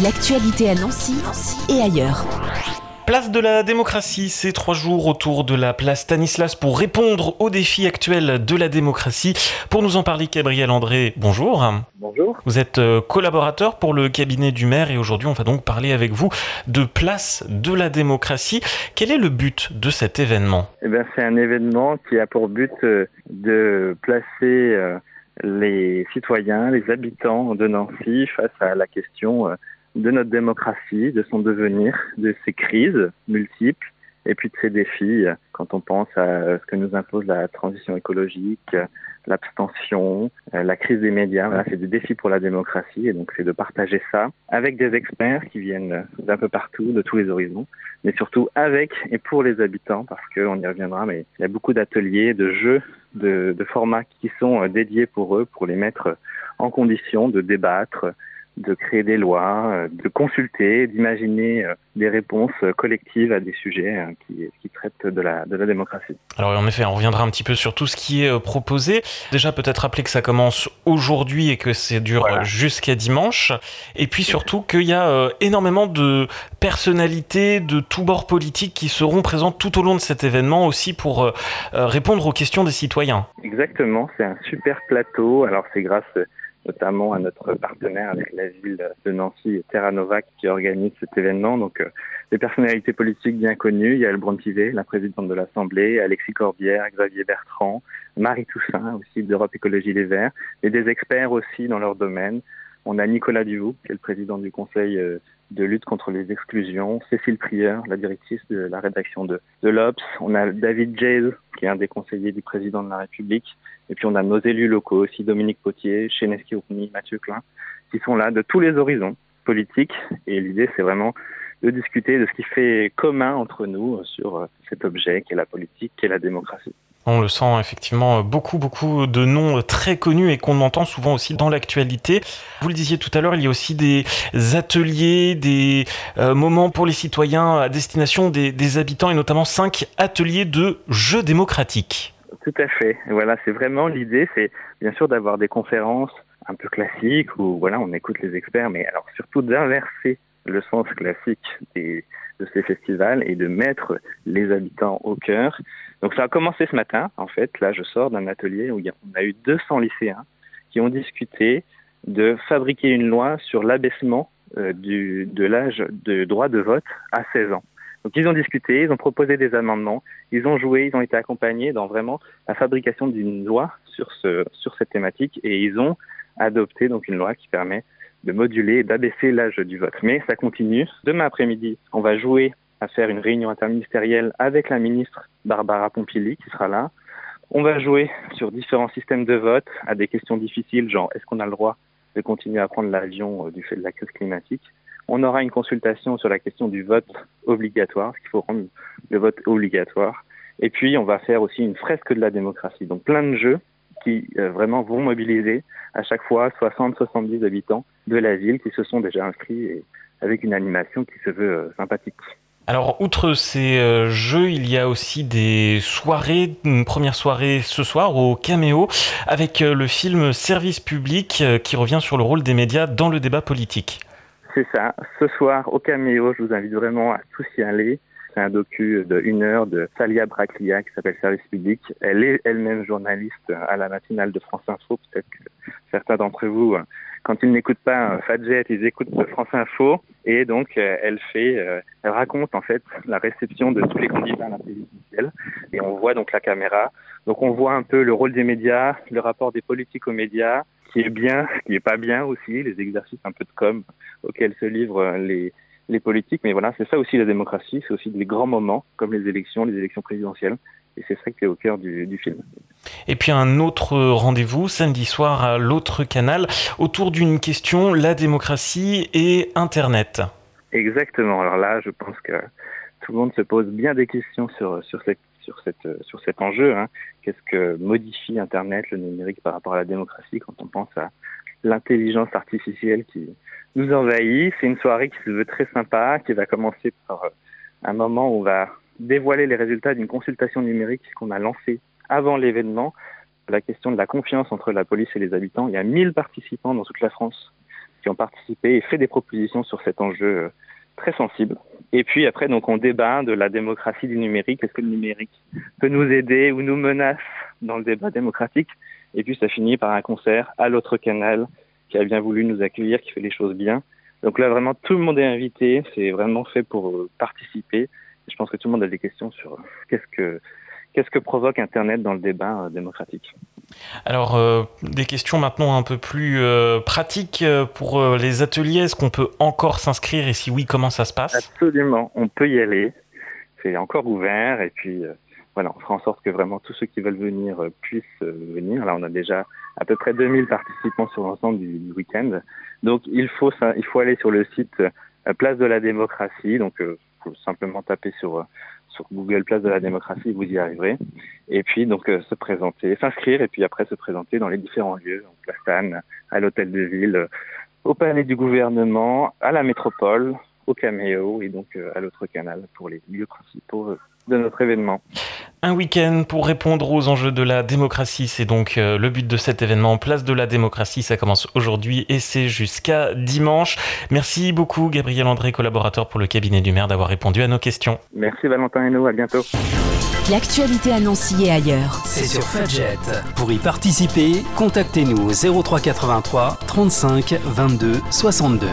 L'actualité à Nancy, et ailleurs. Place de la démocratie, c'est trois jours autour de la place Stanislas pour répondre aux défis actuels de la démocratie. Pour nous en parler, Gabriel André, bonjour. Bonjour. Vous êtes euh, collaborateur pour le cabinet du maire et aujourd'hui on va donc parler avec vous de place de la démocratie. Quel est le but de cet événement? Eh C'est un événement qui a pour but euh, de placer euh, les citoyens, les habitants de Nancy face à la question de notre démocratie, de son devenir, de ses crises multiples et puis de ses défis quand on pense à ce que nous impose la transition écologique, l'abstention, la crise des médias. Voilà, c'est des défis pour la démocratie et donc c'est de partager ça avec des experts qui viennent d'un peu partout, de tous les horizons, mais surtout avec et pour les habitants parce qu'on y reviendra, mais il y a beaucoup d'ateliers, de jeux, de, de formats qui sont dédiés pour eux, pour les mettre en condition de débattre, de créer des lois, euh, de consulter, d'imaginer euh, des réponses collectives à des sujets euh, qui, qui traitent de la, de la démocratie. Alors en effet, on reviendra un petit peu sur tout ce qui est proposé. Déjà peut-être rappeler que ça commence aujourd'hui et que c'est dure jusqu'à dimanche. Et puis surtout qu'il y a énormément de personnalités de tous bords politiques qui seront présentes tout au long de cet événement aussi pour répondre aux questions des citoyens. Exactement, c'est un super plateau. Alors c'est grâce notamment à notre partenaire avec la ville de Nancy, Terra Nova, qui organise cet événement. Donc, euh, des personnalités politiques bien connues. Il y a Elbron Pivet, la présidente de l'Assemblée, Alexis Corbière, Xavier Bertrand, Marie Toussaint, aussi d'Europe Écologie Les Verts, et des experts aussi dans leur domaine. On a Nicolas Duvaux, qui est le président du Conseil euh, de lutte contre les exclusions, Cécile Prieur, la directrice de la rédaction de, de l'Obs, on a David Jays, qui est un des conseillers du président de la République, et puis on a nos élus locaux aussi, Dominique Potier, Cheneski Oupni, Mathieu Klein, qui sont là de tous les horizons politiques, et l'idée c'est vraiment de discuter de ce qui fait commun entre nous sur euh, cet objet qui est la politique, qui est la démocratie. On le sent effectivement beaucoup, beaucoup de noms très connus et qu'on entend souvent aussi dans l'actualité. Vous le disiez tout à l'heure, il y a aussi des ateliers, des euh, moments pour les citoyens à destination des, des habitants et notamment cinq ateliers de jeux démocratiques. Tout à fait. Voilà, c'est vraiment l'idée, c'est bien sûr d'avoir des conférences un peu classiques où voilà, on écoute les experts, mais alors surtout d'inverser le sens classique de ces festivals et de mettre les habitants au cœur. Donc ça a commencé ce matin, en fait. Là, je sors d'un atelier où on a eu 200 lycéens qui ont discuté de fabriquer une loi sur l'abaissement euh, de l'âge de droit de vote à 16 ans. Donc ils ont discuté, ils ont proposé des amendements, ils ont joué, ils ont été accompagnés dans vraiment la fabrication d'une loi sur, ce, sur cette thématique et ils ont adopté donc une loi qui permet de moduler d'abaisser l'âge du vote. Mais ça continue. Demain après-midi, on va jouer à faire une réunion interministérielle avec la ministre Barbara Pompili qui sera là. On va jouer sur différents systèmes de vote à des questions difficiles, genre est-ce qu'on a le droit de continuer à prendre l'avion euh, du fait de la crise climatique On aura une consultation sur la question du vote obligatoire, ce qu'il faut rendre le vote obligatoire. Et puis on va faire aussi une fresque de la démocratie. Donc plein de jeux qui euh, vraiment vont mobiliser à chaque fois 60-70 habitants de la ville qui se sont déjà inscrits et avec une animation qui se veut euh, sympathique. Alors, outre ces euh, jeux, il y a aussi des soirées. Une première soirée ce soir au Caméo avec le film Service public qui revient sur le rôle des médias dans le débat politique. C'est ça. Ce soir au Caméo, je vous invite vraiment à tous y aller. Un docu de une heure de Salia Braclia qui s'appelle Service public. Elle est elle-même journaliste à la matinale de France Info. Peut-être que certains d'entre vous, quand ils n'écoutent pas Fadjet, ils écoutent France Info. Et donc, elle fait, elle raconte en fait la réception de tous les candidats à la présidentielle. Et on voit donc la caméra. Donc, on voit un peu le rôle des médias, le rapport des politiques aux médias, qui est bien, qui est pas bien aussi, les exercices un peu de com auxquels se livrent les les politiques. Mais voilà, c'est ça aussi la démocratie, c'est aussi des grands moments comme les élections, les élections présidentielles. Et c'est ça qui est au cœur du, du film. Et puis un autre rendez-vous samedi soir à l'autre canal autour d'une question, la démocratie et Internet. Exactement. Alors là, je pense que tout le monde se pose bien des questions sur, sur, cette, sur, cette, sur cet enjeu. Hein. Qu'est-ce que modifie Internet, le numérique par rapport à la démocratie quand on pense à l'intelligence artificielle qui, nous envahit. C'est une soirée qui se veut très sympa, qui va commencer par euh, un moment où on va dévoiler les résultats d'une consultation numérique qu'on a lancée avant l'événement. La question de la confiance entre la police et les habitants. Il y a 1000 participants dans toute la France qui ont participé et fait des propositions sur cet enjeu très sensible. Et puis après, donc, on débat de la démocratie du numérique. Est-ce que le numérique peut nous aider ou nous menace dans le débat démocratique? Et puis, ça finit par un concert à l'autre canal qui a bien voulu nous accueillir, qui fait les choses bien. Donc là, vraiment, tout le monde est invité. C'est vraiment fait pour euh, participer. Je pense que tout le monde a des questions sur euh, qu'est-ce que qu'est-ce que provoque Internet dans le débat euh, démocratique. Alors, des questions maintenant un peu plus pratiques pour les ateliers. Est-ce qu'on peut encore s'inscrire? Et si oui, comment ça se passe? Absolument, on peut y aller. C'est encore ouvert et puis voilà, on fera en sorte que vraiment tous ceux qui veulent venir puissent venir. Là, on a déjà à peu près 2000 participants sur l'ensemble du, week-end. Donc il faut il faut aller sur le site euh, Place de la démocratie. Donc euh, faut simplement taper sur euh, sur Google Place de la démocratie, vous y arriverez. Et puis donc se présenter, s'inscrire et puis après se présenter dans les différents lieux, donc la STAN, à l'hôtel de ville, au palais du gouvernement, à la métropole, au Caméo et donc à l'autre canal pour les lieux principaux de notre événement. Un week-end pour répondre aux enjeux de la démocratie, c'est donc euh, le but de cet événement. Place de la démocratie, ça commence aujourd'hui et c'est jusqu'à dimanche. Merci beaucoup Gabriel André, collaborateur pour le cabinet du maire, d'avoir répondu à nos questions. Merci Valentin et nous, à bientôt. L'actualité annoncée et ailleurs. C'est sur Fudget. Pour y participer, contactez-nous au 0383 35 22 62.